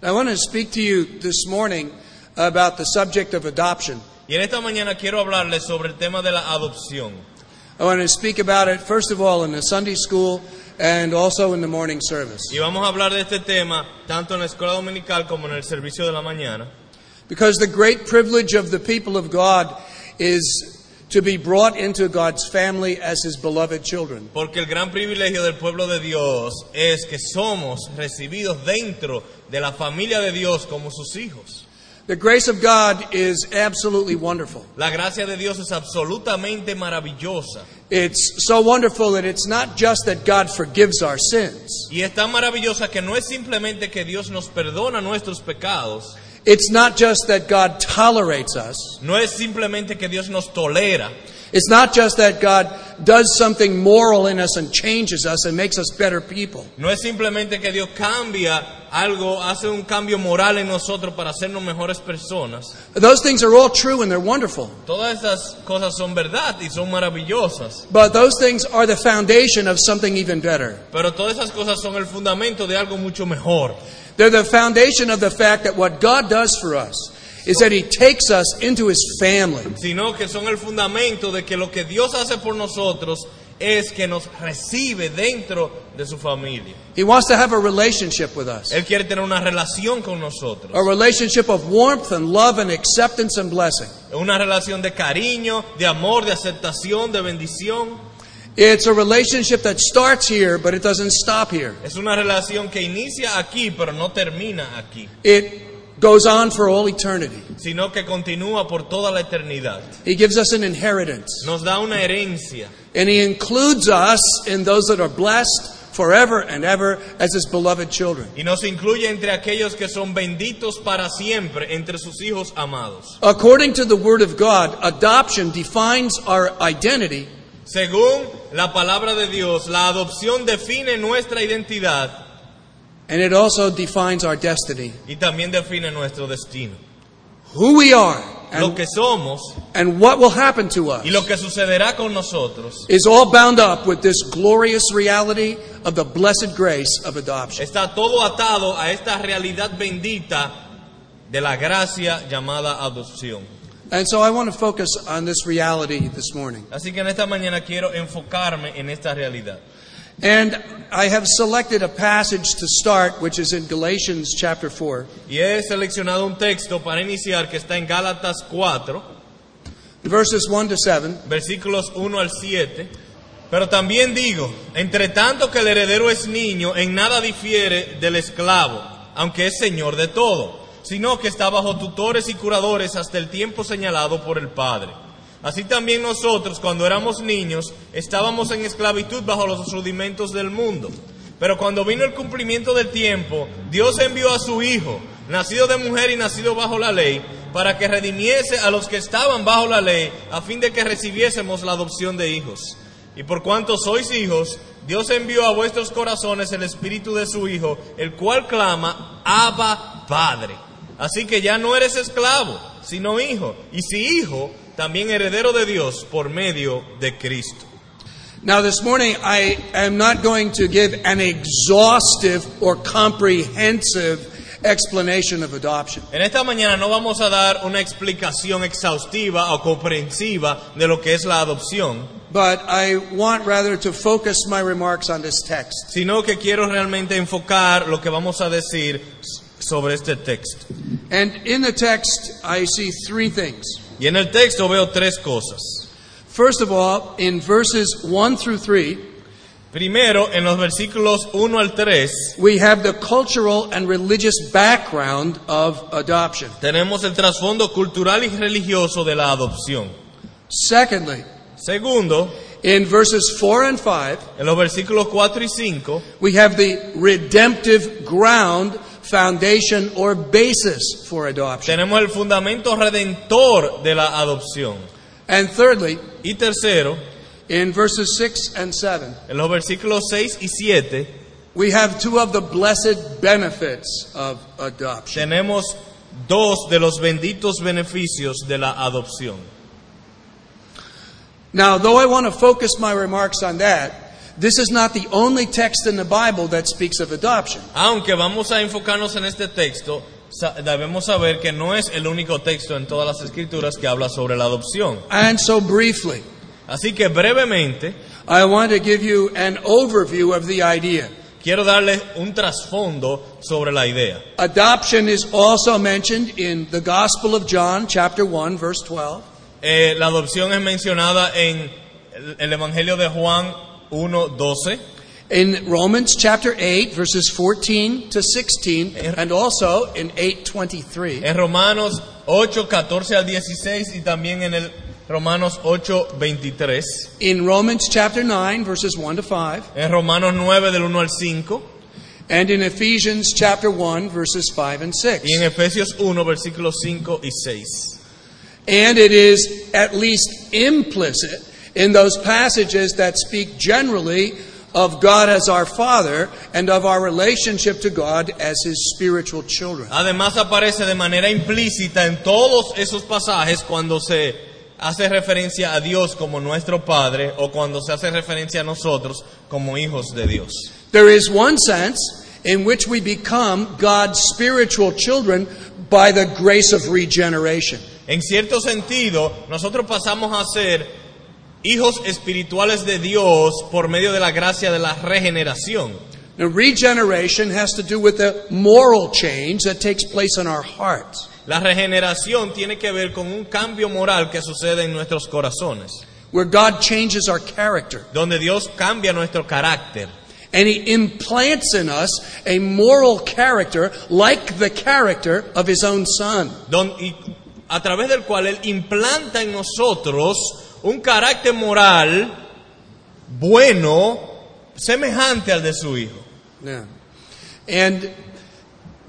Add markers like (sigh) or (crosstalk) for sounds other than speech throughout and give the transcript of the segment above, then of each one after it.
I want to speak to you this morning about the subject of adoption. Y en esta mañana quiero hablarles sobre el tema de la adopción. I want to speak about it, first of all, in the Sunday school and also in the morning service. Y vamos a hablar de este tema tanto en la escuela dominical como en el servicio de la mañana. Because the great privilege of the people of God is to be brought into God's family as His beloved children. Porque el gran privilegio del pueblo de Dios es que somos recibidos dentro de la familia de Dios como sus hijos. The grace of God is absolutely wonderful. La gracia de Dios es absolutamente maravillosa. It's so wonderful that it's not just that God forgives our sins. Y es tan maravillosa que no es simplemente que Dios nos perdona nuestros pecados, It's not just that God tolerates us. no es simplemente que Dios nos tolera, It's not just that God does something moral in us and changes us and makes us better people. no es simplemente que Dios cambia algo, hace un cambio moral en nosotros para hacernos mejores personas. Those things are all true and they're wonderful. Todas esas cosas son verdad y son maravillosas, But those things are the foundation of something even better. pero todas esas cosas son el fundamento de algo mucho mejor. They're the foundation of the fact that what God does for us is that He takes us into His family. sino que son el fundamento de que lo que Dios hace por nosotros es que nos recibe dentro de su familia. He wants to have a relationship with us. Él quiere tener una relación con nosotros, A relationship of warmth and love and acceptance and blessing. una relación de cariño, de amor, de aceptación, de bendición. It's a relationship that starts here, but it doesn't stop here. Es una relación que inicia aquí, pero no termina aquí, It goes on for all eternity. sino que continúa por toda la eternidad. He gives us an inheritance. Nos da una herencia And He includes us in those that are blessed forever and ever as His beloved children. y nos incluye entre aquellos que son benditos para siempre, entre sus hijos amados. According to the Word of God, adoption defines our identity Según la palabra de Dios, la adopción define nuestra identidad and it also defines our destiny. y también define nuestro destino. Who we are Lo and, que somos and what will happen to us y lo que sucederá con nosotros is all bound up with this glorious reality of the blessed grace of adoption. está todo atado a esta realidad bendita de la gracia llamada adopción. And so I want to focus on this reality this morning. Así que en esta mañana quiero enfocarme en esta realidad. And I have selected a passage to start, which is in Galatians chapter 4, Y he seleccionado un texto para iniciar que está en Gálatas 4, verses 1 to 7. versículos 1 al 7. Pero también digo, entre tanto que el heredero es niño, en nada difiere del esclavo, aunque es señor de todo, sino que está bajo tutores y curadores hasta el tiempo señalado por el Padre. Así también nosotros, cuando éramos niños, estábamos en esclavitud bajo los rudimentos del mundo. Pero cuando vino el cumplimiento del tiempo, Dios envió a su Hijo, nacido de mujer y nacido bajo la ley, para que redimiese a los que estaban bajo la ley, a fin de que recibiésemos la adopción de hijos. Y por cuanto sois hijos, Dios envió a vuestros corazones el espíritu de su Hijo, el cual clama, Abba Padre. Así que ya no eres esclavo, sino hijo. Y si hijo, también heredero de Dios por medio de Cristo. Now, this morning, I am not going to give an exhaustive or comprehensive explanation of adoption. En esta mañana no vamos a dar una explicación exhaustiva o comprensiva de lo que es la adopción, But I want rather to focus my remarks on this text. sino que quiero realmente enfocar lo que vamos a decir sobre este texto. And in the text, I see three things. Y en el texto veo tres cosas. First of all, in verses 1 through 3, Primero, en los versículos 1 al 3, we have the cultural and religious background of adoption. tenemos el trasfondo cultural y religioso de la adopción. Secondly, Segundo, in verses 4 and 5, en los versículos 4 y 5, we have the redemptive ground, foundation, or basis for adoption. tenemos el fundamento redentor de la adopción. And thirdly, Y tercero, in verses 6 and 7, en los versículos 6 y 7, we have two of the blessed benefits of adoption. tenemos dos de los benditos beneficios de la adopción. Now, though I want to focus my remarks on that, this is not the only text in the Bible that speaks of adoption. Aunque vamos a enfocarnos en este texto, debemos saber que no es el único texto en todas las escrituras que habla sobre la adopción. And so, briefly, Así que brevemente I want to give you an overview of the idea. quiero darles un trasfondo sobre la idea. Adoption is also mentioned in the Gospel of John, chapter 1, verse 12. Eh, la adopción es mencionada en el Evangelio de Juan 1.12, In Romans chapter 8, verses 14 to 16, er- and also in 823. en Romanos 8, 14 al 16 y también en el Romanos 8, 23, In Romans chapter 9, verses 1 to 5, en Romanos 9 del 1 al 5 and in Ephesians chapter 1, verses 5 and 6. y en Efesios 1, versículos 5 y 6. And it is at least implicit in those passages that speak generally of God as our Father and of our relationship to God as His spiritual children. Además aparece de manera implícita en todos esos pasajes cuando se hace referencia a Dios como nuestro Padre o cuando se hace referencia a nosotros como hijos de Dios. There is one sense in which we become God's spiritual children by the grace of regeneration. En cierto sentido, nosotros pasamos a ser hijos espirituales de Dios por medio de la gracia de la regeneración. Now, regeneration has to do with the moral change that takes place in our hearts. La regeneración tiene que ver con un cambio moral que sucede en nuestros corazones, where God changes our character. donde Dios cambia nuestro carácter And He implants in us a moral character like the character of His own Son. don- y a través del cual Él implanta en nosotros un carácter moral bueno, semejante al de su Hijo. Yeah. And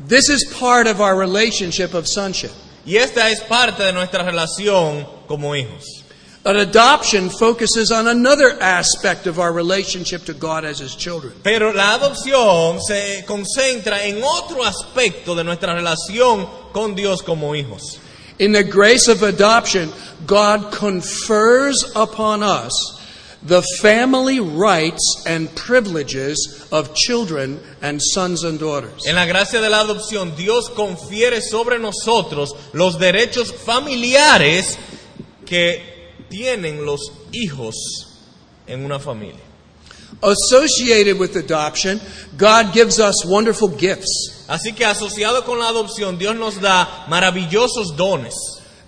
this is part of our relationship of sonship. Y esta es parte de nuestra relación como hijos. Adoption focuses on another aspect of our relationship to God as His children. Pero la adopción se concentra en otro aspecto de nuestra relación con Dios como hijos. In the grace of adoption, God confers upon us the family rights and privileges of children and sons and daughters. En la gracia de la adopción, Dios confiere sobre nosotros los derechos familiares que tienen los hijos en una familia. Associated with adoption, God gives us wonderful gifts. Así que asociado con la adopción, Dios nos da maravillosos dones.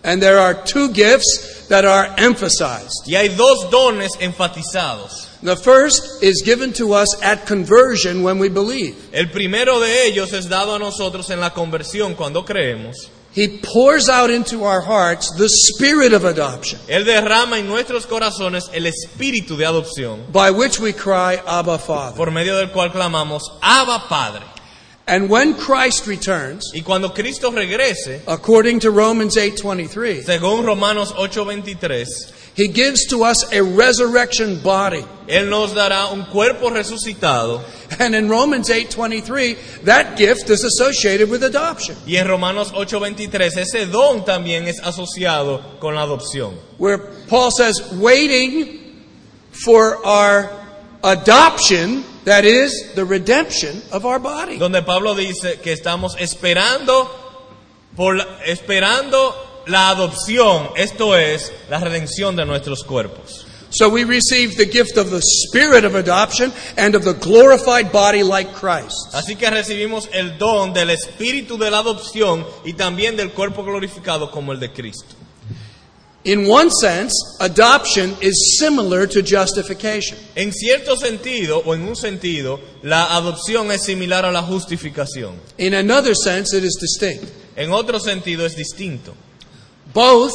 And there are two gifts that are emphasized. Y hay dos dones enfatizados. The first is given to us at conversion when we believe. El primero de ellos es dado a nosotros en la conversión cuando creemos. He pours out into our hearts the spirit of adoption, Él derrama en nuestros corazones el espíritu de adopción, by which we cry, Abba, Father. por medio del cual clamamos, Abba Padre. And when Christ returns, Y cuando Cristo regrese, according to Romans 8:23, según Romanos 8:23, he gives to us a resurrection body. Él nos dará un cuerpo resucitado. And in Romans 8:23, that gift is associated with adoption, Y en Romanos 8:23, ese don también es asociado con la adopción. where Paul says, waiting for our adoption, that is the redemption of our body. Donde Pablo dice que estamos esperando por esperando la adopción, esto es la redención de nuestros cuerpos. So we receive the gift of the spirit of adoption and of the glorified body like Christ. Así que recibimos el don del espíritu de la adopción y también del cuerpo glorificado como el de Cristo. In one sense, adoption is similar to justification. En cierto sentido, o en un sentido, la adopción es similar a la justificación. In another sense, it is distinct. En otro sentido es distinto. Both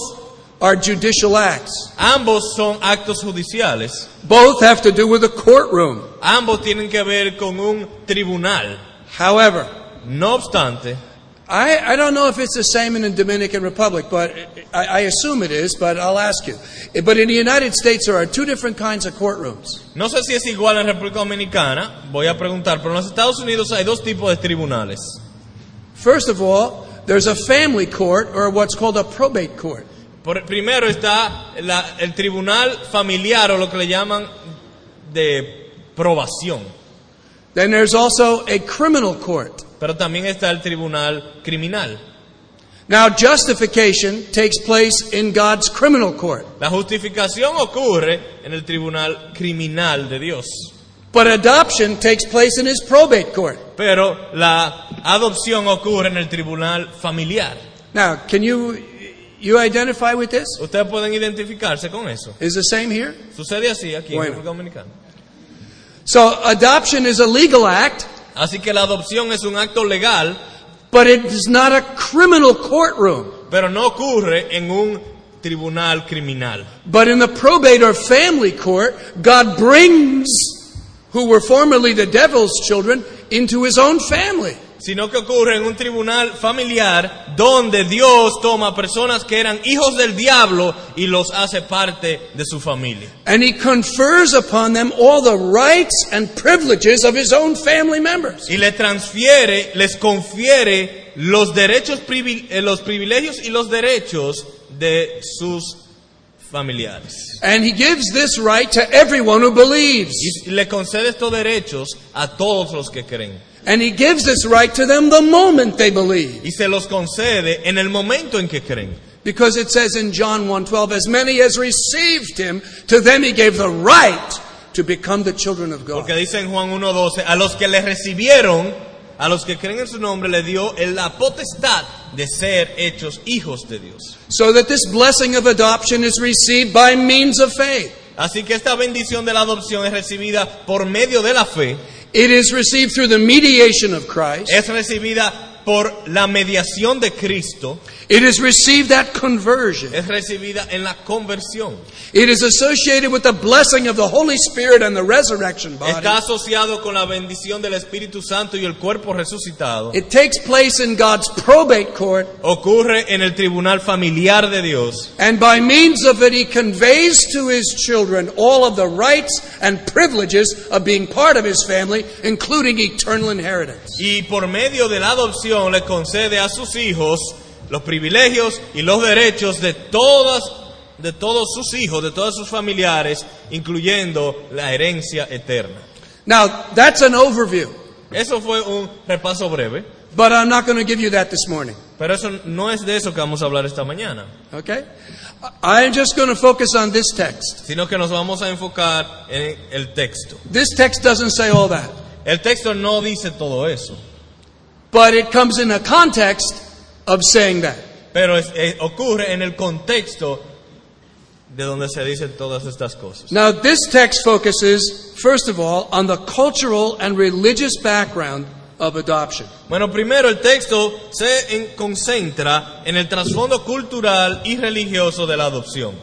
are judicial acts. Ambos son actos judiciales. Both have to do with a courtroom. Ambos tienen que ver con un tribunal. However, No obstante, I, I don't know if it's the same in the Dominican Republic, but I, I assume it is, but I'll ask you. But in the United States, there are two different kinds of courtrooms. no sé si es igual en República Dominicana, voy a preguntar, pero en los Estados Unidos hay dos tipos de tribunales. First of all, there's a family court or what's called a probate court. Por- primero está la- el tribunal familiar o lo que le llaman de probación. Then there's also a criminal court. Pero también está el tribunal criminal. Now, justification takes place in God's criminal court, La justificación ocurre en el tribunal criminal de Dios. But adoption takes place in His probate court. Pero la adopción ocurre en el tribunal familiar. Now, can you you identify with this? Ustedes pueden identificarse con eso. Is the same here? Sucede así aquí en República Dominicana. So, adoption is a legal act, Así que la adopción es un acto legal, but it is not a criminal courtroom. pero no ocurre en un tribunal criminal. But in the probate or family court, God brings who were formerly the devil's children into his own family. Sino que ocurre en un tribunal familiar donde Dios toma personas que eran hijos del diablo y los hace parte de su familia. And he confers upon them all the rights and privileges of his own family members. Y le transfiere, les confiere los derechos, eh, los privilegios y los derechos de sus familiares. And he gives this right to everyone who believes. Y le concede estos derechos a todos los que creen. And he gives this right to them the moment they believe. Y se los concede en el momento en que creen. Because it says in John 1:12 as many as received him to them he gave the right to become the children of God. Porque dice en Juan 1.12, a los que le recibieron, a los que creen en su nombre, le dio la potestad de ser hechos hijos de Dios. So that this blessing of adoption is received by means of faith. Así que esta bendición de la adopción es recibida por medio de la fe, It is received through the mediation of Christ. es recibida por la mediación de Cristo, It is received at conversion. es recibida en la conversión. It is associated with the blessing of the Holy Spirit and the resurrection body. Está asociado con la bendición del Espíritu Santo y el cuerpo resucitado. It takes place in God's probate court, Ocurre en el tribunal familiar de Dios. and by means of it, He conveys to His children all of the rights and privileges of being part of His family, including eternal inheritance. Y por medio de la adopción le concede a sus hijos los privilegios y los derechos de todas de todos sus hijos, de todos sus familiares, incluyendo la herencia eterna. Now, that's an overview, Eso fue un repaso breve, but I'm not going to give you that this morning. pero eso no es de eso que vamos a hablar esta mañana, Okay? I'm just going to focus on this text. sino que nos vamos a enfocar en el texto. This text doesn't say all that, El texto no dice todo eso, but it comes in a context of saying that. pero es- eh, ocurre en el contexto de donde se dicen todas estas cosas. Now, this text focuses, first of all, on the cultural and religious background of adoption. Bueno, primero el texto se en- concentra en el trasfondo cultural y religioso de la adopción.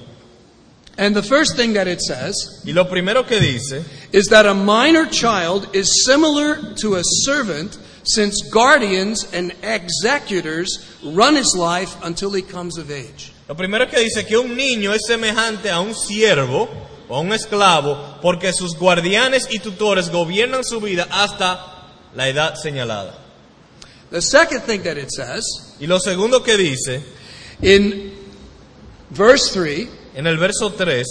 And the first thing that it says Y lo primero que dice is that a minor child is similar to a servant since guardians and executors run his life until he comes of age. Lo primero que dice que un niño es semejante a un siervo o a un esclavo porque sus guardianes y tutores gobiernan su vida hasta la edad señalada. The second thing that it says Y lo segundo que dice in verse 3 en el verso 3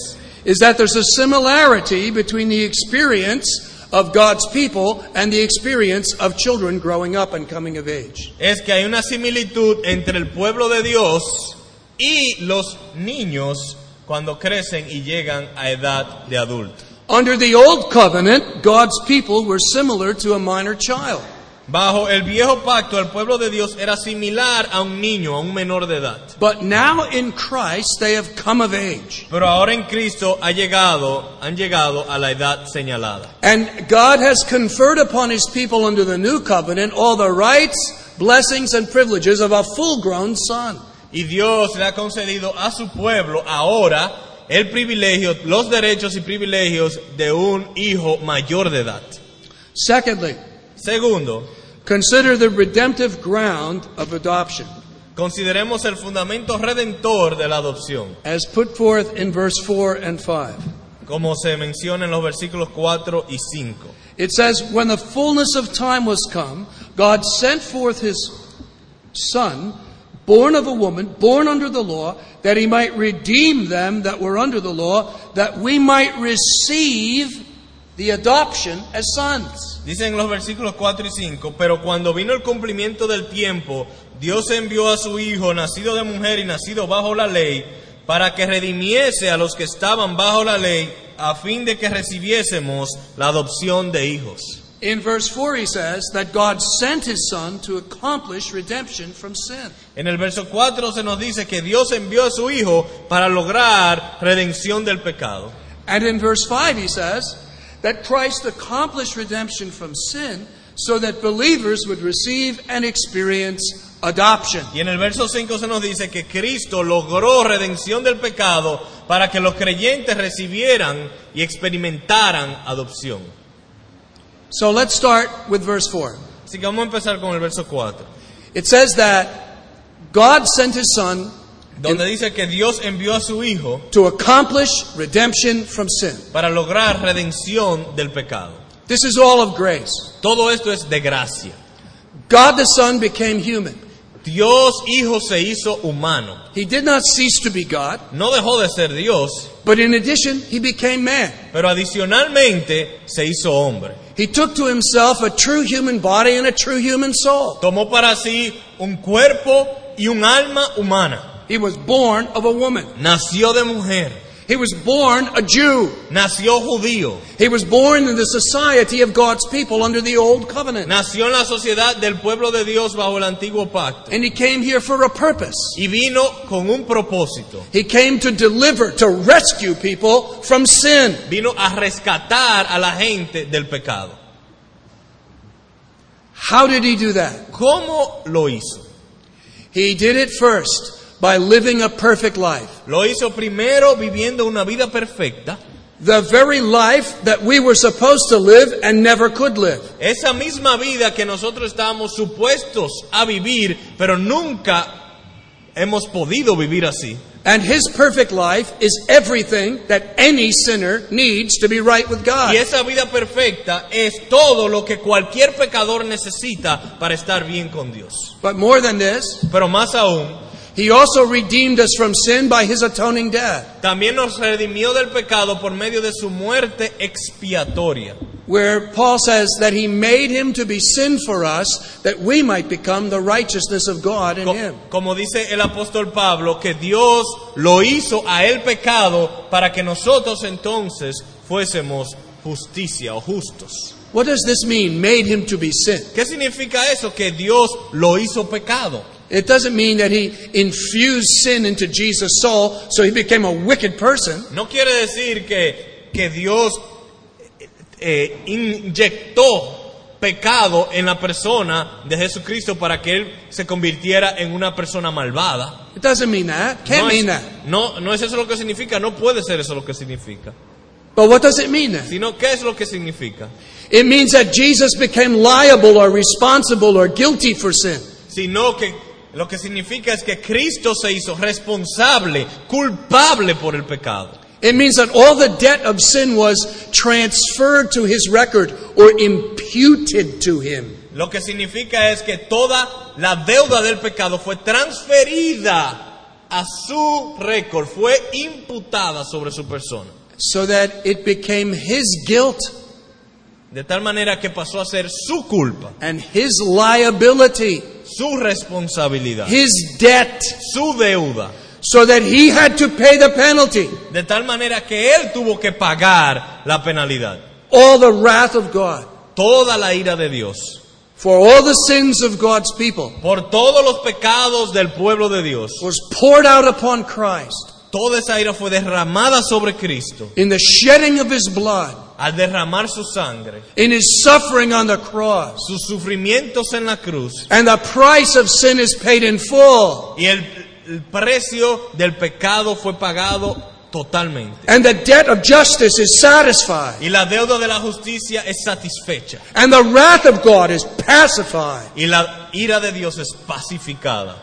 is that there's a similarity between the experience of God's people and the experience of children growing up and coming of age. es que hay una similitud entre el pueblo de Dios y los niños cuando crecen y llegan a edad de adulto. Under the old covenant, God's people were similar to a minor child. Bajo el viejo pacto, el pueblo de Dios era similar a un niño, a un menor de edad. But now in Christ, they have come of age. Pero ahora en Cristo ha llegado, han llegado a la edad señalada. And God has conferred upon his people under the new covenant all the rights, blessings, and privileges of a full grown son. Y Dios le ha concedido a su pueblo ahora el privilegio, los derechos y privilegios de un hijo mayor de edad. Secondly, Segundo, consider the redemptive ground of adoption, consideremos el fundamento redentor de la adopción, as put forth in verse 4 and 5. como se menciona en los versículos 4 y 5. It says, When the fullness of time was come, God sent forth his Son, born of a woman, born under the law, that he might redeem them that were under the law, that we might receive the adoption as sons. Dicen los versículos 4 y 5, pero cuando vino el cumplimiento del tiempo, Dios envió a su Hijo, nacido de mujer y nacido bajo la ley, para que redimiese a los que estaban bajo la ley, a fin de que recibiésemos la adopción de hijos. In verse 4, he says that God sent his Son to accomplish redemption from sin. En el verso 4 se nos dice que Dios envió a su Hijo para lograr redención del pecado. And in verse 5, he says that Christ accomplished redemption from sin so that believers would receive and experience adoption. Y en el verso 5 se nos dice que Cristo logró redención del pecado para que los creyentes recibieran y experimentaran adopción. So let's start with verse 4. Así que vamos a empezar con el verso 4, It says that God sent his Son donde dice que Dios envió a su Hijo to accomplish redemption from sin. para lograr redención del pecado. This is all of grace. Todo esto es de gracia. God the Son became human. Dios Hijo se hizo humano. He did not cease to be God, No dejó de ser Dios, but in addition, he became man. pero adicionalmente se hizo hombre. He took to himself a true human body and a true human soul. Tomó para sí un cuerpo y un alma humana. He was born of a woman. Nació de mujer. He was born a Jew. Nació judío. He was born in the society of God's people under the old covenant. Nació en la sociedad del pueblo de Dios bajo el antiguo pacto. And he came here for a purpose. Y vino con un propósito. He came to deliver, to rescue people from sin. Vino a rescatar a la gente del pecado. How did he do that? ¿Cómo lo hizo? He did it first by living a perfect life. Lo hizo primero viviendo una vida perfecta. The very life that we were supposed to live and never could live. Esa misma vida que nosotros estábamos supuestos a vivir, pero nunca hemos podido vivir así. And his perfect life is everything that any sinner needs to be right with God. Y esa vida perfecta es todo lo que cualquier pecador necesita para estar bien con Dios. But more than this, Pero más aún, he also redeemed us from sin by his atoning death, también nos redimió del pecado por medio de su muerte expiatoria. where Paul says that he made him to be sin for us that we might become the righteousness of God in Co- him. Como dice el apóstol Pablo, que Dios lo hizo a él pecado para que nosotros entonces fuésemos justicia o justos. What does this mean, made him to be sin? ¿Qué significa eso? Que Dios lo hizo pecado. It doesn't mean that he infused sin into Jesus' soul so he became a wicked person. No quiere decir que, que Dios eh, inyectó pecado en la persona de Jesucristo para que Él se convirtiera en una persona malvada. It doesn't mean that. Can't no, mean es, that. no, no es eso lo que significa, no puede ser eso lo que significa. But what does it mean then? Sino, ¿qué es lo que significa? It means that Jesus became liable or responsible or guilty for sin. Sino que lo que significa es que Cristo se hizo responsable, culpable por el pecado. It means that all the debt of sin was transferred to his record or imputed to him. Lo que significa es que toda la deuda del pecado fue transferida a su récord, fue imputada sobre su persona. So that it became his guilt De tal manera que pasó a ser su culpa, and his liability, su responsabilidad, his debt, su deuda. so that he had to pay the penalty. De tal manera que él tuvo que pagar la penalidad. All the wrath of God Toda la ira de Dios. for all the sins of God's people Por todos los pecados del pueblo de Dios. was poured out upon Christ Toda esa ira fue derramada sobre Cristo in the shedding of his blood, al derramar su sangre, in his suffering on the cross. sus sufrimientos en la cruz And the price of sin is paid in full. y el, el precio del pecado fue pagado totalmente. And the debt of justice is satisfied. Y la deuda de la justicia es satisfecha And the wrath of God is pacified. y la ira de Dios es pacificada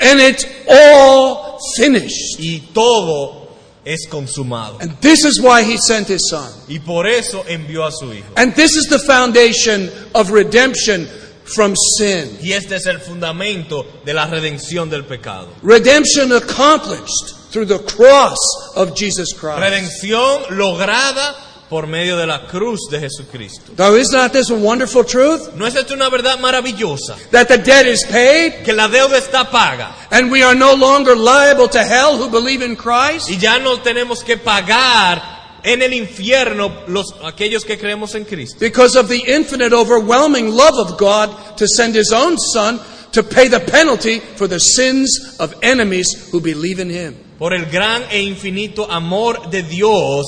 And it's all finished. y todo es consumado. And this is why he sent his son. Y por eso envió a su Hijo. And this is the foundation of redemption from sin. Y este es el fundamento de la redención del pecado. Redemption accomplished through the cross of Jesus Christ. Redención lograda por medio de la cruz de Jesucristo. Now, is not this a wonderful truth? ¿No es esto una verdad maravillosa? That the debt is paid Que la deuda está paga and we are no longer liable to hell who believe in Christ? y ya no tenemos que pagar en el infierno los aquellos que creemos en Cristo. Because of the infinite, overwhelming love of God to send His own Son to pay the penalty for the sins of enemies who believe in Him. Por el gran e infinito amor de Dios,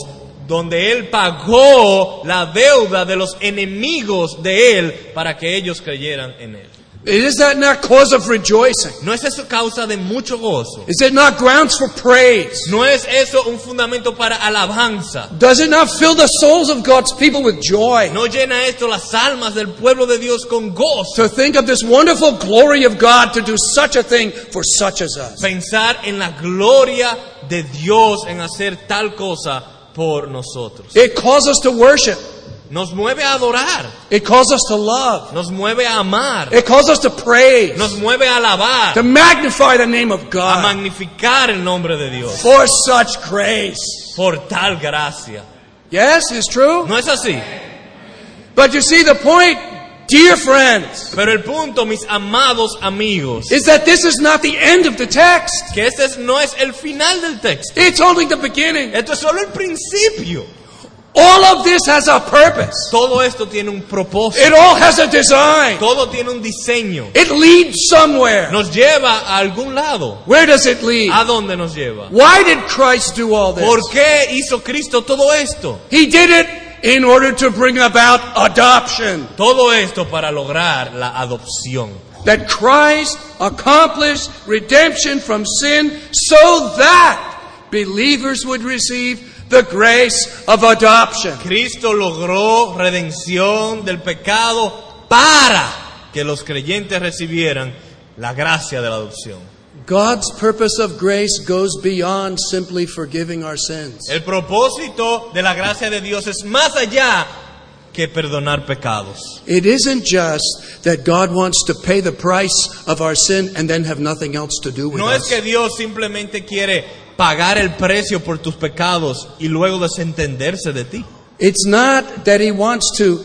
donde Él pagó la deuda de los enemigos de Él para que ellos creyeran en Él. Is that not cause of rejoicing? ¿No es eso causa de mucho gozo? Is it not grounds for praise? ¿No es eso un fundamento para alabanza? Does it not fill the souls of God's people with joy? ¿No llena esto las almas del pueblo de Dios con gozo? To think of this wonderful glory of God to do such a thing for such as us. Pensar en la gloria de Dios en hacer tal cosa por nosotros. It calls us to worship. Nos mueve a adorar, It calls us to love. nos mueve a amar, It calls us to praise, nos mueve a alabar, to magnify the name of a God magnificar el nombre de Dios for such grace. por tal gracia. Yes, it's true. ¿No es así? But you see the point, dear friends, Pero el punto, mis amados amigos, is that this is not the end of the text. que este no es el final del texto. It's only the beginning. Esto es solo el principio. All of this has a purpose. Todo esto tiene un propósito. It all has a design. Todo tiene un diseño. It leads somewhere. Nos lleva a algún lado. Where does it lead? ¿A dónde nos lleva? Why did Christ do all this? ¿Por qué hizo Cristo todo esto? He did it in order to bring about adoption. Todo esto para lograr la adopción. That Christ accomplished redemption from sin so that believers would receive the grace of adoption. Cristo logró redención del pecado para que los creyentes recibieran la gracia de la adopción. God's purpose of grace goes beyond simply forgiving our sins. El propósito de la gracia de Dios es más allá que perdonar pecados. It isn't just that God wants to pay the price of our sin and then have nothing else to do with No es us. que Dios simplemente quiere pagar el precio por tus pecados y luego desentenderse de ti. It's not that He wants to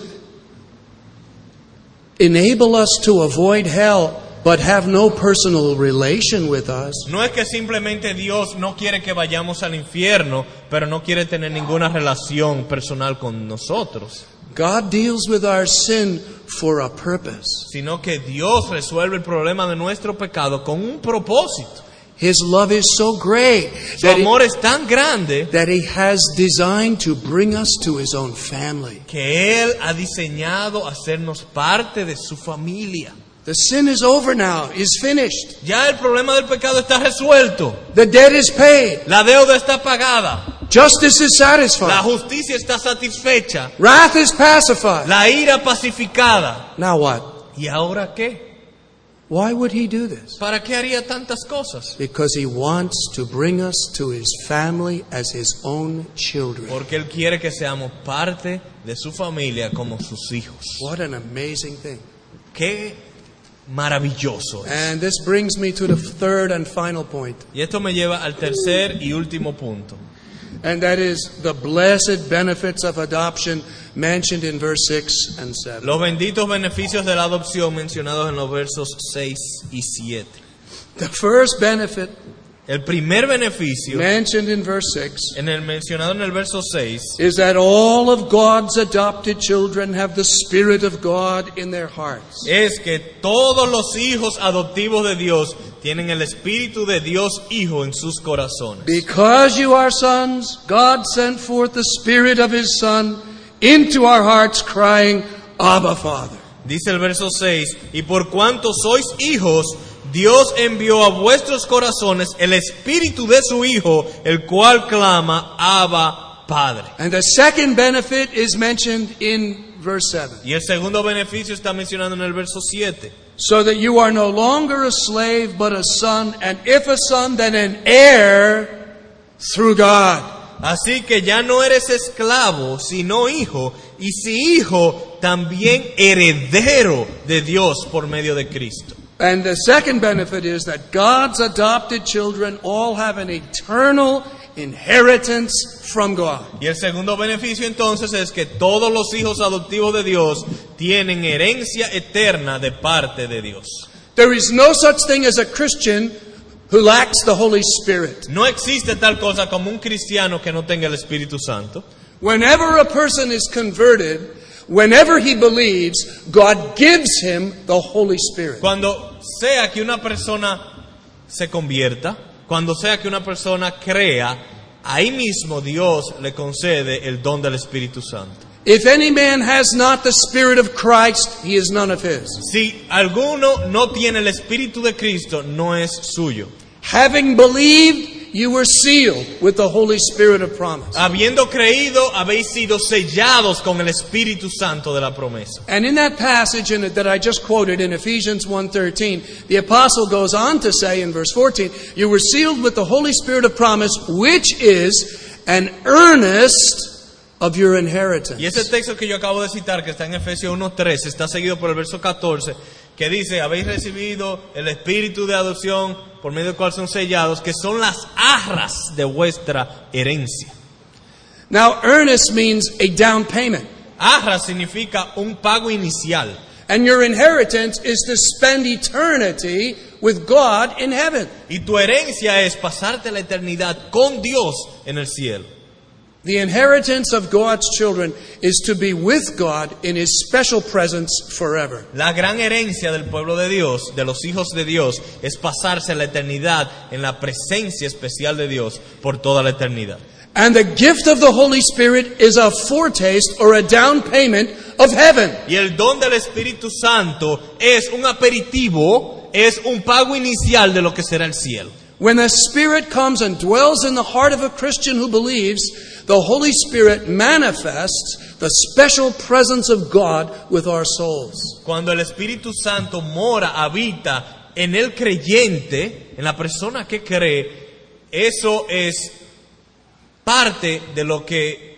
enable us to avoid hell but have no personal relation with us. No es que simplemente Dios no quiere que vayamos al infierno, pero no quiere tener ninguna relación personal con nosotros, God deals with our sin for a purpose. sino que Dios resuelve el problema de nuestro pecado con un propósito. His love is so great Su that, amor es tan grande he, that He has designed to bring us to His own family. que Él ha diseñado hacernos parte de su familia. The sin is over now, is finished. Ya el problema del pecado está resuelto. The debt is paid. La deuda está pagada. Justice is La satisfied. justicia está satisfecha. Wrath is pacified. La ira pacificada. Now what? ¿Y ahora qué? Why would He do this? ¿Para qué haría tantas cosas? Because He wants to bring us to His family as His own children. Porque Él quiere que seamos parte de su familia como sus hijos. What an amazing thing. Qué maravilloso. And this brings me to the third and final point, Y esto me lleva al tercer y último punto. and that is the blessed benefits of adoption mentioned in verse 6 and 7. Los benditos beneficios de la adopción mencionados en los versos 6 y 7. The first benefit El primer beneficio, mentioned in verse 6 en el mencionado en el verso 6, is that all of God's adopted children have the Spirit of God in their hearts. es que todos los hijos adoptivos de Dios tienen el Espíritu de Dios Hijo en sus corazones. Because you are sons, God sent forth the Spirit of His Son into our hearts, crying, Abba, Father. Dice el verso 6, y por cuanto sois hijos, Dios envió a vuestros corazones el Espíritu de su Hijo, el cual clama, Abba, Padre. And the second benefit is mentioned in verse 7. Y el segundo beneficio está mencionado en el verso 7. So that you are no longer a slave, but a son, and if a son, then an heir through God. Así que ya no eres esclavo, sino hijo, y si hijo, también heredero de Dios por medio de Cristo. And the second benefit is that God's adopted children all have an eternal inheritance from God. Y el segundo beneficio entonces es que todos los hijos adoptivos de Dios tienen herencia eterna de parte de Dios. There is no such thing as a Christian who lacks the Holy Spirit. No existe tal cosa como un cristiano que no tenga el Espíritu Santo. Whenever a person is converted, whenever he believes, God gives him the Holy Spirit. Cuando sea que una persona se convierta, cuando sea que una persona crea, ahí mismo Dios le concede el don del Espíritu Santo. If any man has not the Spirit of Christ, he is none of his. Si alguno no tiene el Espíritu de Cristo, no es suyo. Having believed, you were sealed with the Holy Spirit of promise. Habiendo creído, habéis sido sellados con el Espíritu Santo de la promesa. And in that passage in that I just quoted in Ephesians 1:13, the apostle goes on to say in verse 14, you were sealed with the Holy Spirit of promise, which is an earnest of your inheritance. Y ese texto que yo acabo de citar, que está en Efesios 1.13, está seguido por el verso 14, que dice, habéis recibido el espíritu de adopción por medio del cual son sellados, que son las arras de vuestra herencia. Now, earnest means a down payment. Arras significa un pago inicial. And your inheritance is to spend eternity with God in heaven. Y tu herencia es pasarte la eternidad con Dios en el cielo. The inheritance of God's children is to be with God in His special presence forever. La gran herencia del pueblo de Dios, de los hijos de Dios, es pasarse la eternidad en la presencia especial de Dios por toda la eternidad. And the gift of the Holy Spirit is a foretaste or a down payment of heaven. Y el don del Espíritu Santo es un aperitivo, es un pago inicial de lo que será el cielo. When the Spirit comes and dwells in the heart of a Christian who believes, the Holy Spirit manifests the special presence of God with our souls. Cuando el Espíritu Santo mora, habita en el creyente, en la persona que cree, eso es parte de lo que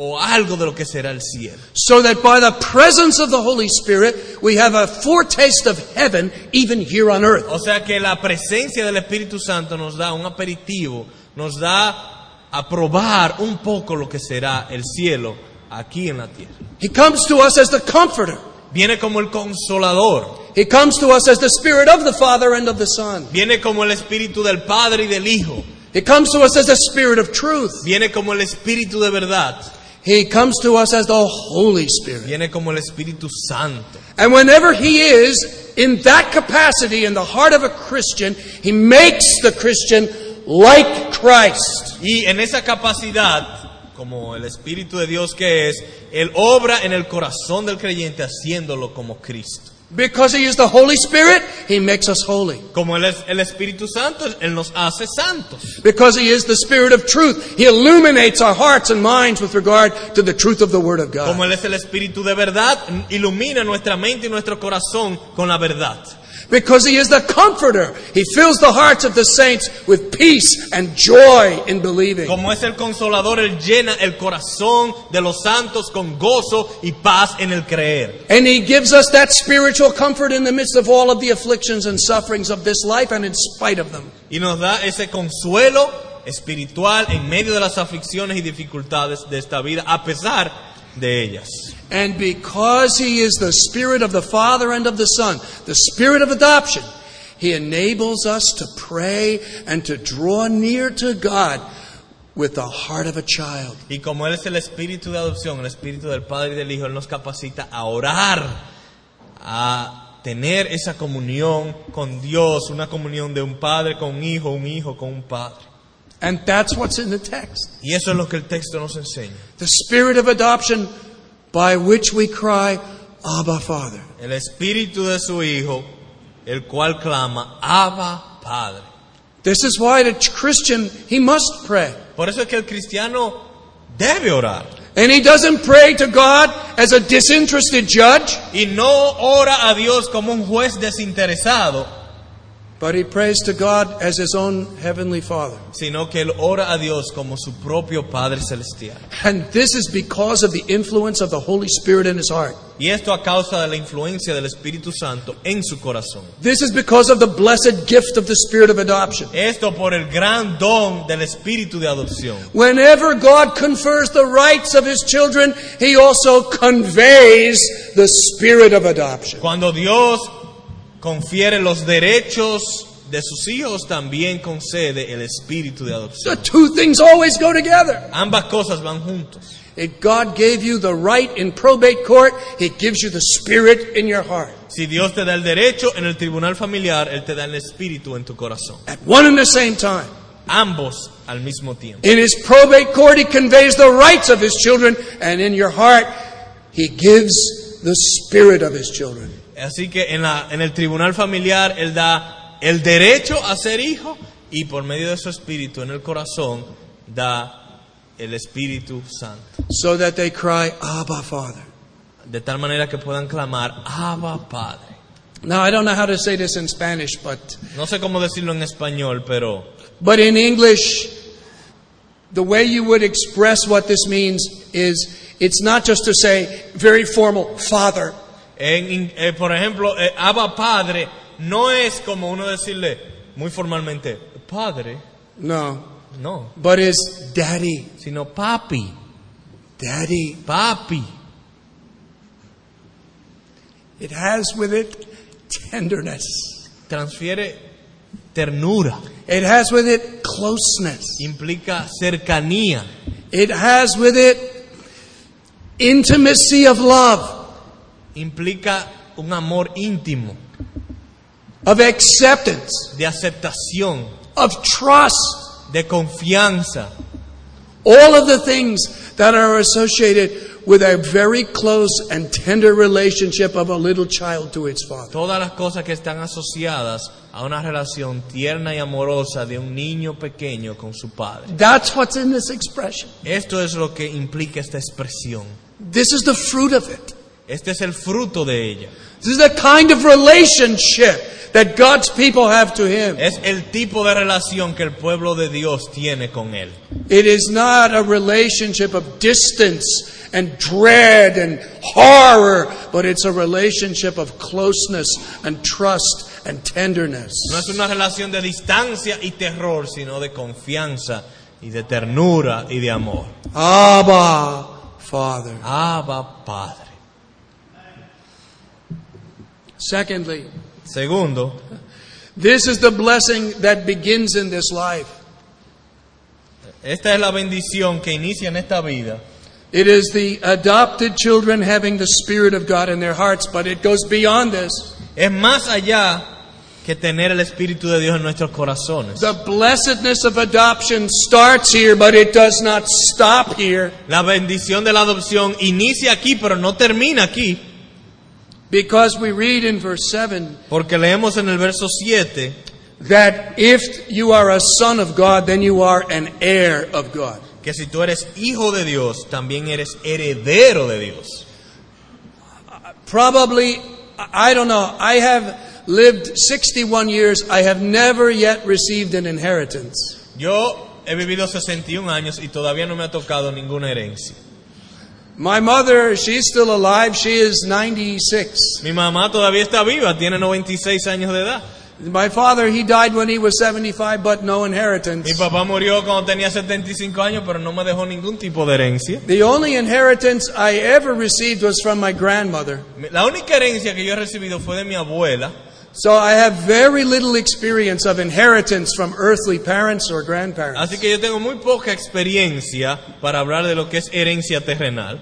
o algo de lo que será el cielo. So that by the presence of the Holy Spirit, we have a foretaste of heaven even here on earth. O sea que la presencia del Espíritu Santo nos da un aperitivo, nos da a probar un poco lo que será el cielo aquí en la tierra. He comes to us as the comforter. Viene como el consolador, He comes to us as the Spirit of the Father and of the Son. viene como el Espíritu del Padre y del Hijo, He comes to us as the Spirit of truth. viene como el Espíritu de verdad, He comes to us as the Holy Spirit. viene como el Espíritu Santo. And whenever He is in that capacity in the heart of a Christian, He makes the Christian like Christ. Y en esa capacidad, como el Espíritu de Dios que es, Él obra en el corazón del creyente haciéndolo como Cristo. Because He is the Holy Spirit, He makes us holy. Como Él es el Espíritu Santo, Él nos hace santos. Because He is the Spirit of truth, He illuminates our hearts and minds with regard to the truth of the Word of God. Como. Él es el Espíritu de verdad, ilumina nuestra mente y nuestro corazón con la verdad. Because He is the Comforter, He fills the hearts of the saints with peace and joy in believing. Como es el consolador, Él llena el corazón de los santos con gozo y paz en el creer. And He gives us that spiritual comfort in the midst of all of the afflictions and sufferings of this life and in spite of them. Y nos da ese consuelo espiritual en medio de las aflicciones y dificultades de esta vida, a pesar de ellas. And because He is the Spirit of the Father and of the Son, the Spirit of adoption, He enables us to pray and to draw near to God with the heart of a child. Y como Él es el espíritu de adopción, el espíritu del Padre y del Hijo, Él nos capacita a orar, a tener esa comunión con Dios, una comunión de un padre con un hijo, un hijo con un padre. And that's what's in the text. Y eso es lo que el texto nos enseña. The Spirit of adoption by which we cry, Abba, Father. El espíritu de su Hijo, el cual clama, Abba, Padre. This is why the Christian, he must pray. Por eso es que el cristiano debe orar. And he doesn't pray to God as a disinterested judge. Y no ora a Dios como un juez desinteresado. But he prays to God as his own heavenly Father. sino que él ora a Dios como su propio Padre Celestial. And this is because of the influence of the Holy Spirit in his heart. Y esto a causa de la influencia del Espíritu Santo en su corazón. This is because of the blessed gift of the Spirit of adoption. Esto por el gran don del Espíritu de adopción. Whenever God confers the rights of his children, he also conveys the Spirit of adoption. Cuando Dios confiere los derechos de sus hijos, también concede el Espíritu de The adopción. two things always go together. Ambas cosas van juntos. If God gave you the right in probate court, he gives you the Spirit in your heart. Si Dios te da el derecho en el tribunal familiar, Él te da el Espíritu en tu corazón. At one and the same time. Ambos al mismo tiempo. In his probate court, he conveys the rights of his children, and in your heart, he gives the spirit of his children. Así que en, la, en el tribunal familiar Él da el derecho a ser hijo y por medio de su Espíritu en el corazón da el Espíritu Santo. So that they cry, Abba, Father. De tal manera que puedan clamar, Abba Padre. Now, I don't know how to say this in Spanish, but, No sé cómo decirlo en español, pero but in English, the way you would express what this means is it's not just to say very formal, Father. En, eh, por ejemplo, eh, Abba Padre no es como uno decirle muy formalmente, Padre, No. no, But is Daddy. sino Papi, Daddy. Papi. It has with it tenderness. Transfiere ternura, It has with it closeness. implica cercanía, It has with it intimacy of love, implica un amor íntimo, of acceptance, de aceptación, of trust. de confianza. All of the things that are associated with a very close and tender relationship of a little child to its father. Todas las cosas que están asociadas a una relación tierna y amorosa de un niño pequeño con su padre. That's what's in this expression. Esto es lo que implica esta expresión. This is the fruit of it. Este es el fruto de ella. This is the kind of relationship that God's people have to Him. Es el tipo de relación que el pueblo de Dios tiene con Él. It is not a relationship of distance and dread and horror, but it's a relationship of closeness and trust and tenderness. No es una relación de distancia y terror, sino de confianza y de ternura y de amor. Abba, Father. Abba Padre. Secondly, Segundo, this is the blessing that begins in this life. esta es la bendición que inicia en esta vida. It is the adopted children having the Spirit of God in their hearts, but it goes beyond this. Es más allá que tener el Espíritu de Dios en nuestros corazones. The blessedness of adoption starts here, but it does not stop here. La bendición de la adopción inicia aquí, pero no termina aquí. Because we read in verse 7 Porque leemos en el verso 7 that if you are a son of God, then you are an heir of God. que si tú eres hijo de Dios, también eres heredero de Dios. Probably, I don't know, I have lived 61 years, I have never yet received an inheritance. Yo he vivido 61 años y todavía no me ha tocado ninguna herencia. My mother, she's still alive, she is 96. Mi mamá todavía está viva, tiene 96 años de edad. My father, he died when he was 75, but no Mi inheritance. papá murió cuando tenía 75 años, pero no me dejó ningún tipo de herencia. The only inheritance I ever received was from my grandmother. La única herencia que yo he recibido fue de mi abuela. So I have very little experience of inheritance from earthly parents or grandparents. Así que yo tengo muy poca experiencia para hablar de lo que es herencia terrenal.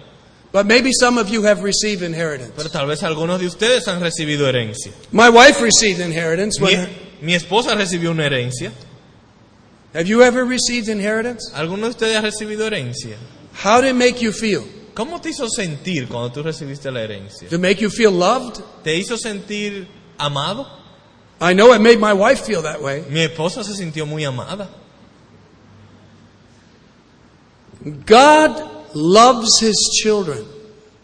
But maybe some of you have received inheritance. Pero tal vez algunos de ustedes han recibido herencia. My wife received inheritance. Mi, mi esposa recibió una herencia. have you ever received inheritance? ¿Alguno de ustedes ha recibido herencia? How did it make you feel? ¿Cómo te hizo sentir cuando tú recibiste la herencia? Did it make you feel loved? ¿Te hizo sentir amado? I know it made my wife feel that way. Mi esposa se sintió muy amada. God loves his children.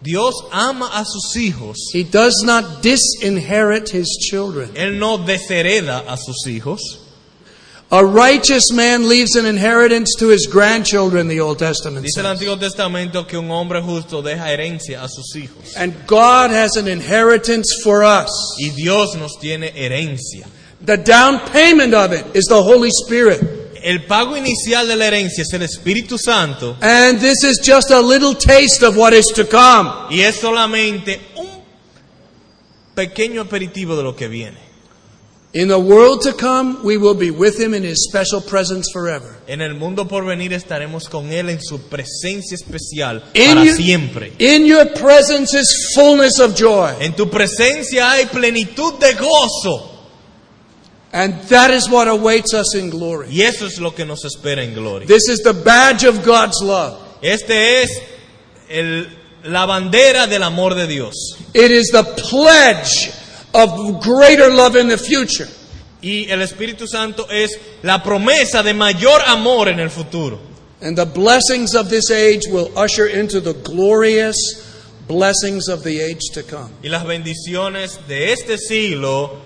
Dios ama a sus hijos. He does not disinherit his children. Él no deshereda a sus hijos. A righteous man leaves an inheritance to his grandchildren, the Old Testament Dice el says. Antiguo Testamento que un hombre justo deja herencia a sus hijos. And God has an inheritance for us. Y Dios nos tiene herencia. The down payment of it is the Holy Spirit. El pago inicial de la herencia es el Espíritu Santo And this is just a little taste of what is to come. y es solamente un pequeño aperitivo de lo que viene. In the world to come, we will be with him in his special presence forever. En el mundo por venir estaremos con Él en su presencia especial In para your, siempre. in your presence is fullness of joy. En tu presencia hay plenitud de gozo And that is what awaits us in glory. y eso es lo que nos espera en gloria. This is the badge of God's love. Este es el- la bandera del amor de Dios It is the pledge of greater love in the future. y el Espíritu Santo es la promesa de mayor amor en el futuro. And the blessings of this age will usher into the glorious blessings of the age to come. Y las bendiciones de este siglo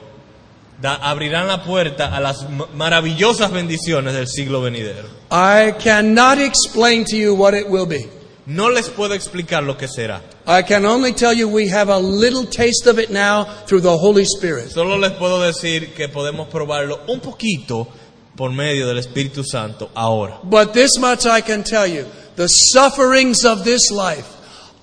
da- abrirán la puerta a las ma- maravillosas bendiciones del siglo venidero. I cannot explain to you what it will be. No les puedo explicar lo que será. I can only tell you we have a little taste of it now through the Holy Spirit. Solo les puedo decir que podemos probarlo un poquito por medio del Espíritu Santo ahora. But this much I can tell you the sufferings of this life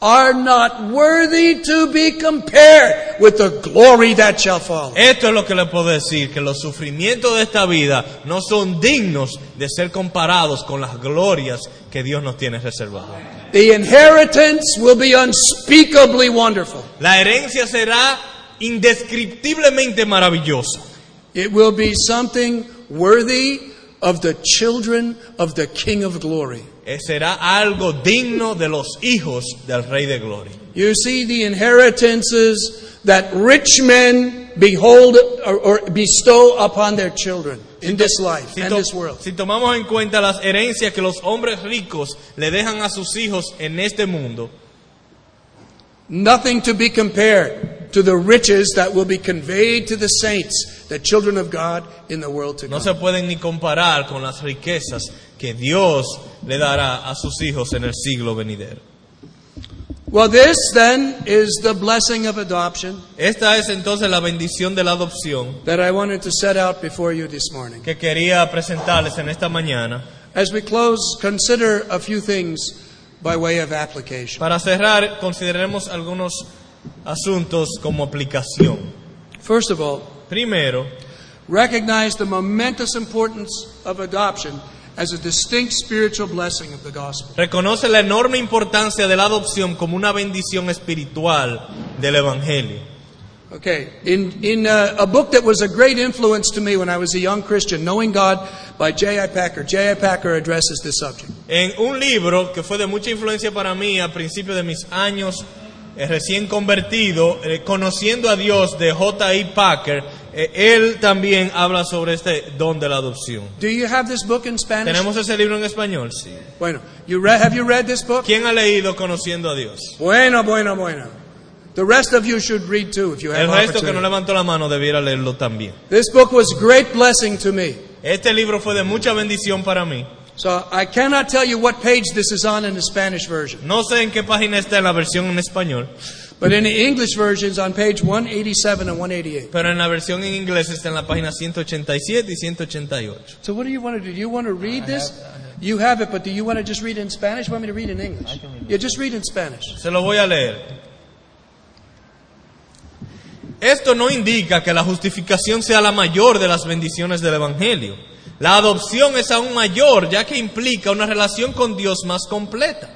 are not worthy to be compared with the glory that shall follow. Esto es lo que les puedo decir, que los sufrimientos de esta vida no son dignos de ser comparados con las glorias que Dios nos tiene reservadas. The inheritance will be unspeakably wonderful. La herencia será indescriptiblemente maravillosa. It will be something worthy of the children of the King of glory. Eh, Será algo digno de los hijos del Rey de Gloria. You see the inheritances that rich men behold or, or bestow upon their children in this life Si, and this world. si tomamos en cuenta las herencias que los hombres ricos le dejan a sus hijos en este mundo, Nothing to be compared to the riches that will be conveyed to the saints, the children of God, in the world to no come. se pueden ni comparar con las riquezas que Dios le dará a sus hijos en el siglo venidero. Well, this then is the blessing of adoption Esta es entonces la bendición de la adopción that I wanted to set out before you this morning. que quería presentarles en esta mañana. As we close, consider a few things by way of application. Para cerrar, consideremos algunos asuntos como aplicación. First of all, Primero, recognize the momentous importance of adoption as a distinct spiritual blessing of the gospel. reconoce la enorme importancia de la adopción como una bendición espiritual del Evangelio. Okay, in, in uh, a book that was a great influence to me when I was a young Christian, Knowing God by J.I. Packer, J.I. Packer addresses this subject. En un libro que fue de mucha influencia para mí a principios de mis años eh, recién convertido, eh, conociendo a Dios de J.I. Packer, eh, él también habla sobre este don de la adopción. Do you have this book in Spanish? ¿Tenemos ese libro en español? Sí. Bueno, you read, have you read this book? ¿Quién ha leído Conociendo a Dios? Bueno, bueno, bueno. The rest of you should read too if you have El resto que no levantó la mano debiera leerlo también. This book was great blessing to me. Este libro fue de mucha bendición para mí. So I cannot tell you what page this is on in the Spanish version, No sé en qué página está en la versión en español, but in the English version it's on page 187 and 188. pero en la versión en inglés está en la página 187 y 188. So what do you want to do? Do you want to read this? You have it, but do you want to just read it in Spanish? You want me to read in English? Yeah, just read in Spanish. Se lo voy a leer. Esto no indica que la justificación sea la mayor de las bendiciones del Evangelio. La adopción es aún mayor, ya que implica una relación con Dios más completa.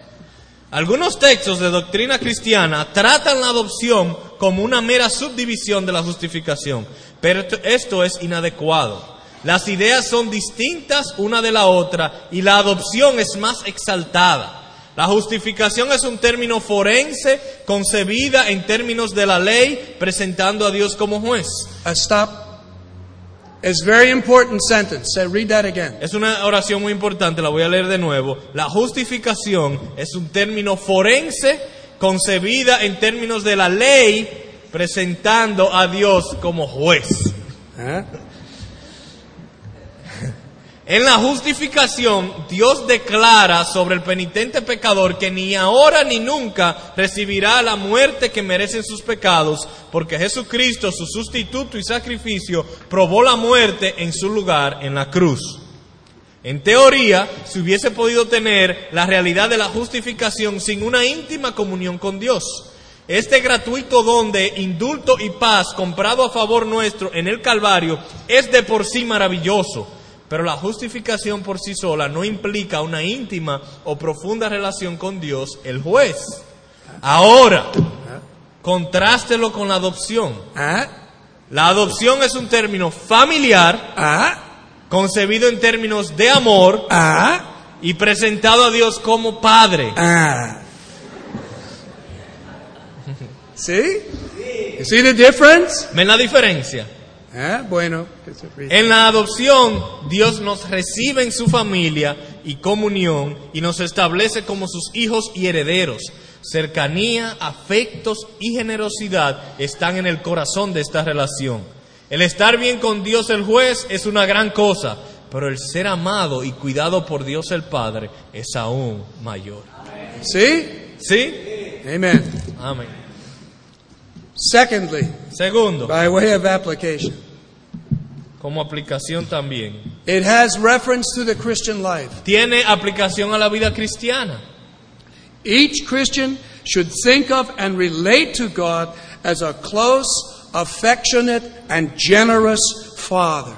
Algunos textos de doctrina cristiana tratan la adopción como una mera subdivisión de la justificación, pero esto- es inadecuado. Las ideas son distintas una de la otra y la adopción es más exaltada. La justificación es un término forense concebida en términos de la ley, presentando a Dios como juez. Stop. It's very important sentence. Say, read that again. Es una oración muy importante, la voy a leer de nuevo. La justificación es un término forense concebida en términos de la ley, presentando a Dios como juez. Huh? En la justificación, Dios declara sobre el penitente pecador que ni ahora ni nunca recibirá la muerte que merecen sus pecados, porque Jesucristo, su sustituto y sacrificio, probó la muerte en su lugar en la cruz. En teoría, se hubiese podido tener la realidad de la justificación sin una íntima comunión con Dios. Este gratuito don de indulto y paz comprado a favor nuestro en el Calvario es de por sí maravilloso, pero la justificación por sí sola no implica una íntima o profunda relación con Dios, el juez. Ahora, contrástelo con la adopción. Uh, La adopción es un término familiar, uh, concebido en términos de amor uh, y presentado a Dios como Padre. (laughs) difference? ¿Ven la diferencia? Ah, bueno. En la adopción, Dios nos recibe en su familia y comunión y nos establece como sus hijos y herederos. Cercanía, afectos y generosidad están en el corazón de esta relación. El estar bien con Dios el juez es una gran cosa, pero el ser amado y cuidado por Dios el Padre es aún mayor. See? ¿Sí? Amen. Amén. Secondly, Segundo, by way of application, como aplicación también, it has reference to the Christian life. tiene aplicación a la vida cristiana. Each Christian should think of and relate to God as a close, affectionate, and generous Father.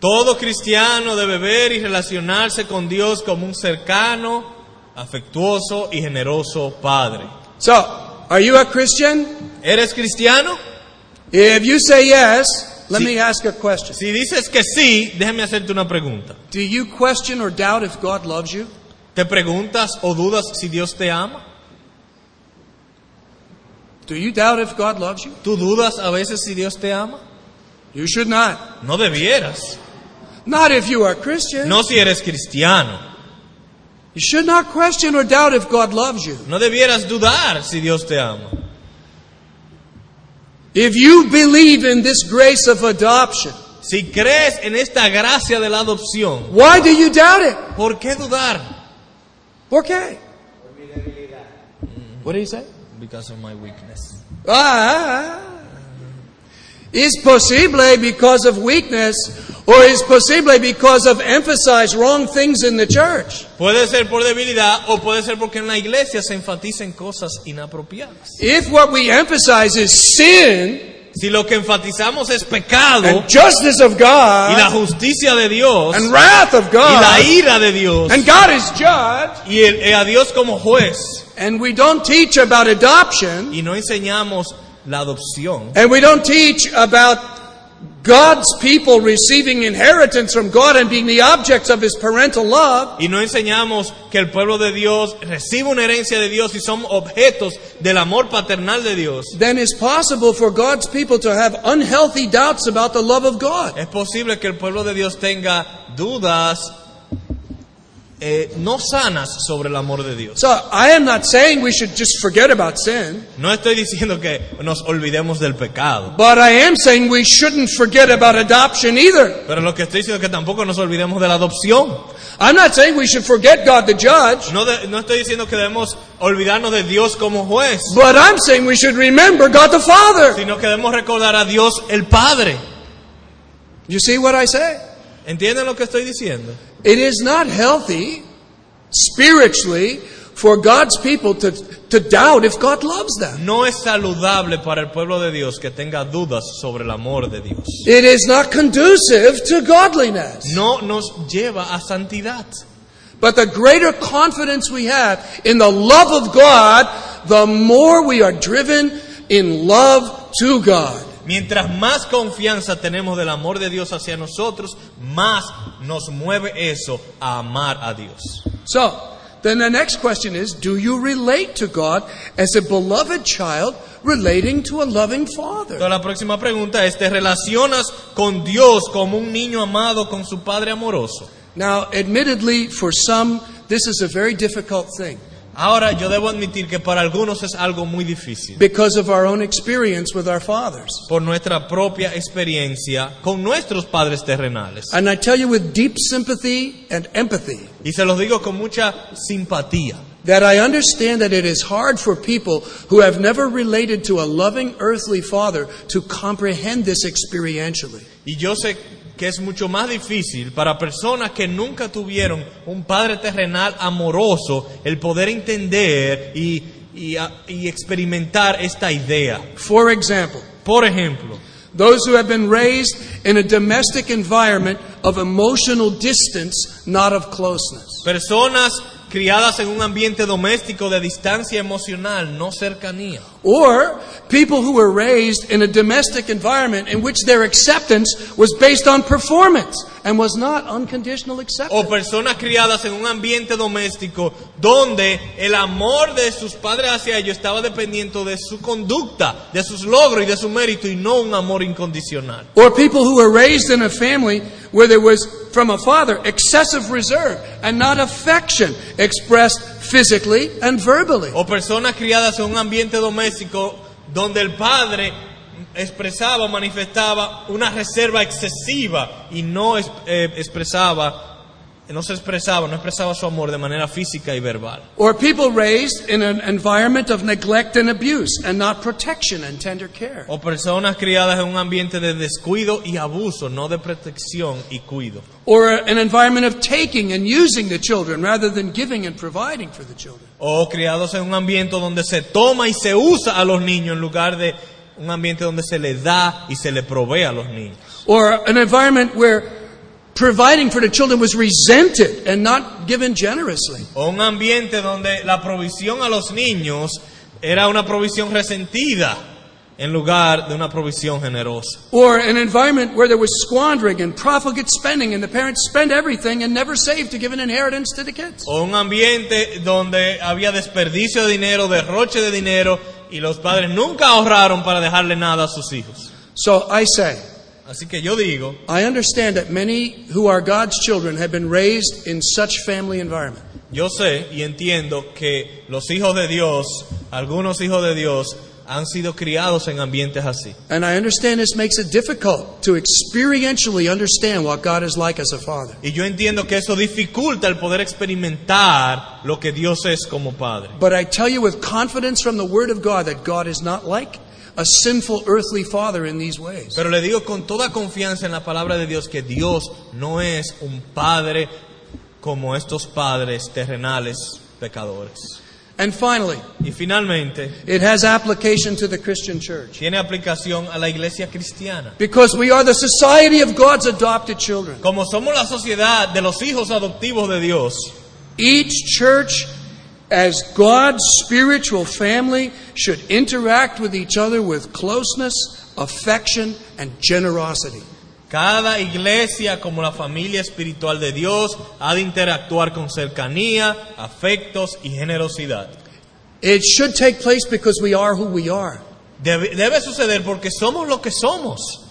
Todo cristiano debe ver y relacionarse con Dios como un cercano, afectuoso y generoso Padre. So, are you a Christian? ¿Eres cristiano? If you say yes, let Sí. me ask a question. Si dices que sí, déjame hacerte una pregunta. Do you question or doubt if God loves you? ¿Te preguntas o dudas si Dios te ama? Do you doubt if God loves you? ¿Tú dudas a veces si Dios te ama? You should not. No debieras. Not if you are Christian. No si eres cristiano. You should not question or doubt if God loves you. No debieras dudar si Dios te ama. If you believe in this grace of adoption, Si crees en esta gracia de la adopción, why do you doubt it? ¿por qué dudar? ¿Por qué? What do you say? Because of my weakness. Ah, is posible because of weakness or is posible because of emphasize wrong things in the church? Puede ser por debilidad o puede ser porque en la iglesia se enfatizan cosas inapropiadas. If what we emphasize is sin Si lo que enfatizamos es pecado and justice of God, y la justicia de Dios and wrath of God, y la ira de Dios and God is judge y el- eh, a Dios como juez and we don't teach about adoption y no enseñamos la adopción and we don't teach about God's people receiving inheritance from God and being the objects of his parental love, y no enseñamos que el pueblo de Dios recibe una herencia de Dios y son objetos del amor paternal de Dios, then it's possible for God's people to have unhealthy doubts about the love of God. es posible que el pueblo de Dios tenga dudas eh, no sanas sobre el amor de Dios. So I am not saying we should just forget about sin, No estoy diciendo que nos olvidemos del pecado, but I am saying we shouldn't forget about adoption either. pero lo que estoy diciendo es que tampoco nos olvidemos de la adopción. I'm not saying we should forget God the judge, No, de- no estoy diciendo que debemos olvidarnos de Dios como juez, but I'm saying we should remember God the Father. sino que debemos recordar a Dios el Padre. You see what I say? ¿Entienden lo que estoy diciendo? It is not healthy spiritually for God's people to, to doubt if God loves them. No es saludable para el pueblo de Dios que tenga dudas sobre el amor de Dios. It is not conducive to godliness. No nos lleva a santidad. But the greater confidence we have in the love of God, the more we are driven in love to God. Mientras más confianza tenemos del amor de Dios hacia nosotros, más nos mueve eso a amar a Dios. So, then the next question is Do you relate to God as a beloved child relating to a loving father? Entonces, la próxima pregunta es, ¿te relacionas con Dios como un niño amado con su Padre amoroso? Now, admittedly, for some, this is a very difficult thing. Ahora yo debo admitir que para algunos es algo muy difícil. because of our own experience with our fathers. Por nuestra propia experiencia con nuestros padres terrenales. And I tell you with deep sympathy and empathy Y se los digo con mucha simpatía. that I understand that it is hard for people who have never related to a loving earthly father to comprehend this experientially. Y yo sé que es mucho más difícil para personas que nunca tuvieron un padre terrenal amoroso el poder entender y, y, experimentar esta idea. For example, Por ejemplo, those who have been raised in a domestic environment of emotional distance, not of closeness. personas criadas en un ambiente doméstico de distancia emocional, no cercanía. Or people who were raised in a domestic environment in which their acceptance was based on performance and was not unconditional O acceptance. personas criadas en un ambiente doméstico donde el amor de sus padres hacia ellos estaba dependiendo de su conducta, de sus logros y de su mérito y no un amor incondicional. Or people who were raised in a family where there was, from a father, excessive reserve and not affection expressed physically and verbally. O personas criadas en un ambiente doméstico donde el padre expresaba, manifestaba una reserva excesiva y no eh, expresaba, no se expresaba, no expresaba su amor de manera física y verbal. Or people raised in an environment of neglect and abuse and not protection and tender care. O personas criadas en un ambiente de descuido y abuso, no de protección y cuido. Or an environment of taking and using the children rather than giving and providing for the children. O criados en un ambiente donde se toma y se usa a los niños en lugar de un ambiente donde se le da y se le provee a los niños. Or an environment where providing for the children was resented and not given generously. O un ambiente donde la provisión a los niños era una provisión resentida en lugar de una provisión generosa. Or an environment where there was squandering and profligate spending and the parents spent everything and never saved to give an inheritance to the kids. O un ambiente donde había desperdicio de dinero, derroche de dinero y los padres nunca ahorraron para dejarle nada a sus hijos. So I say, Así que yo digo, I understand that many who are God's children have been raised in such family environment. yo sé y entiendo que los hijos de Dios, algunos hijos de Dios, han sido criados en ambientes así. And I understand this makes it difficult to experientially understand what God is like as a father. Y yo entiendo que eso dificulta el poder experimentar lo que Dios es como Padre. But I tell you with confidence from the Word of God that God is not like a sinful earthly father in these ways. Pero le digo con toda confianza en la palabra de Dios que Dios no es un Padre como estos padres terrenales pecadores. And finally, Y finalmente, it has application to the Christian church. tiene aplicación a la iglesia cristiana. Because we are the society of God's adopted children. Como somos la sociedad de los hijos adoptivos de Dios, Each church, as God's spiritual family, should interact with each other with closeness, affection, and generosity. cada iglesia como la familia espiritual de Dios ha de interactuar con cercanía, afectos y generosidad. It should take place because we are who we are. Debe, debe suceder porque somos lo que somos.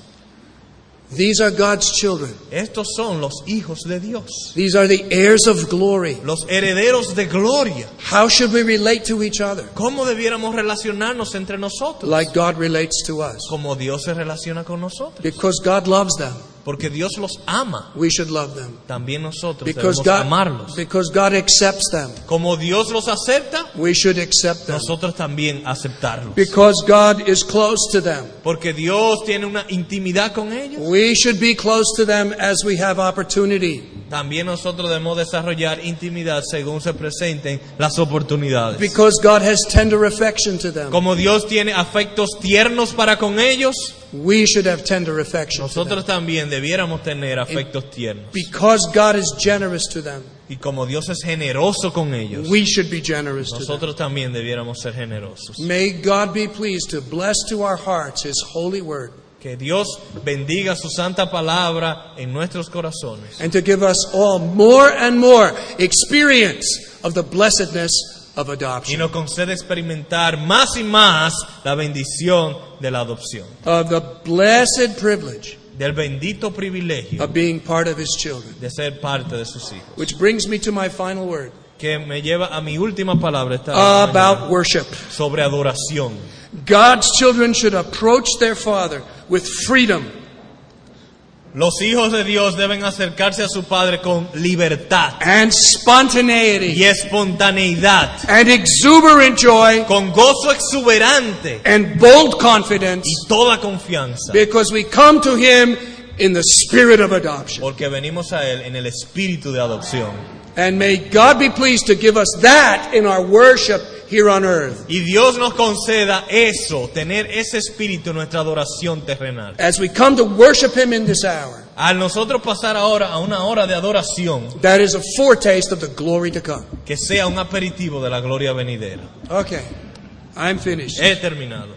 These are God's children. Estos son los hijos de Dios, These are the heirs of glory. los herederos de gloria. How should we relate to each other? ¿Cómo debiéramos relacionarnos entre nosotros? Like God relates to us. Como Dios se relaciona con nosotros. Because God loves them, Porque Dios los ama. we should love them. También nosotros Because debemos God, amarlos. because God accepts them, Como Dios los acepta, we should accept them. nosotros también aceptarlos. Because God is close to them, Porque Dios tiene una intimidad con ellos. we should be close to them as we have opportunity. También nosotros debemos desarrollar intimidad según se presenten las oportunidades. Because God has tender affection to them, Como Dios tiene afectos tiernos para con ellos, we should have tender affection nosotros también debiéramos tener afectos tiernos. Because God is generous to them, Y como Dios es generoso con ellos, we should be generous to them. nosotros también debiéramos ser generosos. May God be pleased to bless to our hearts His holy word Que Dios bendiga su santa palabra en nuestros corazones and to give us all more and more experience of the blessedness of adoption. y nos concede experimentar más y más la bendición de la adopción, of the blessed privilege del bendito privilegio of being part of His children. de ser parte de sus hijos. Which brings me to my final word. que me lleva a mi última palabra esta about worship. sobre adoración. God's children should approach their Father with freedom Los hijos de Dios deben acercarse a su Padre con libertad and spontaneity. y espontaneidad, and exuberant joy. Con gozo exuberante. And bold confidence. Y toda confianza, because we come to Him in the spirit of adoption. porque venimos a Él en el espíritu de adopción. And may God be pleased to give us that in our worship here on earth Y Dios nos conceda eso, tener ese espíritu en nuestra adoración terrenal. as we come to worship Him in this hour. Al nosotros pasar ahora a una hora de adoración, That is a foretaste of the glory to come. que sea un aperitivo de la gloria venidera. Okay, I'm finished. He terminado.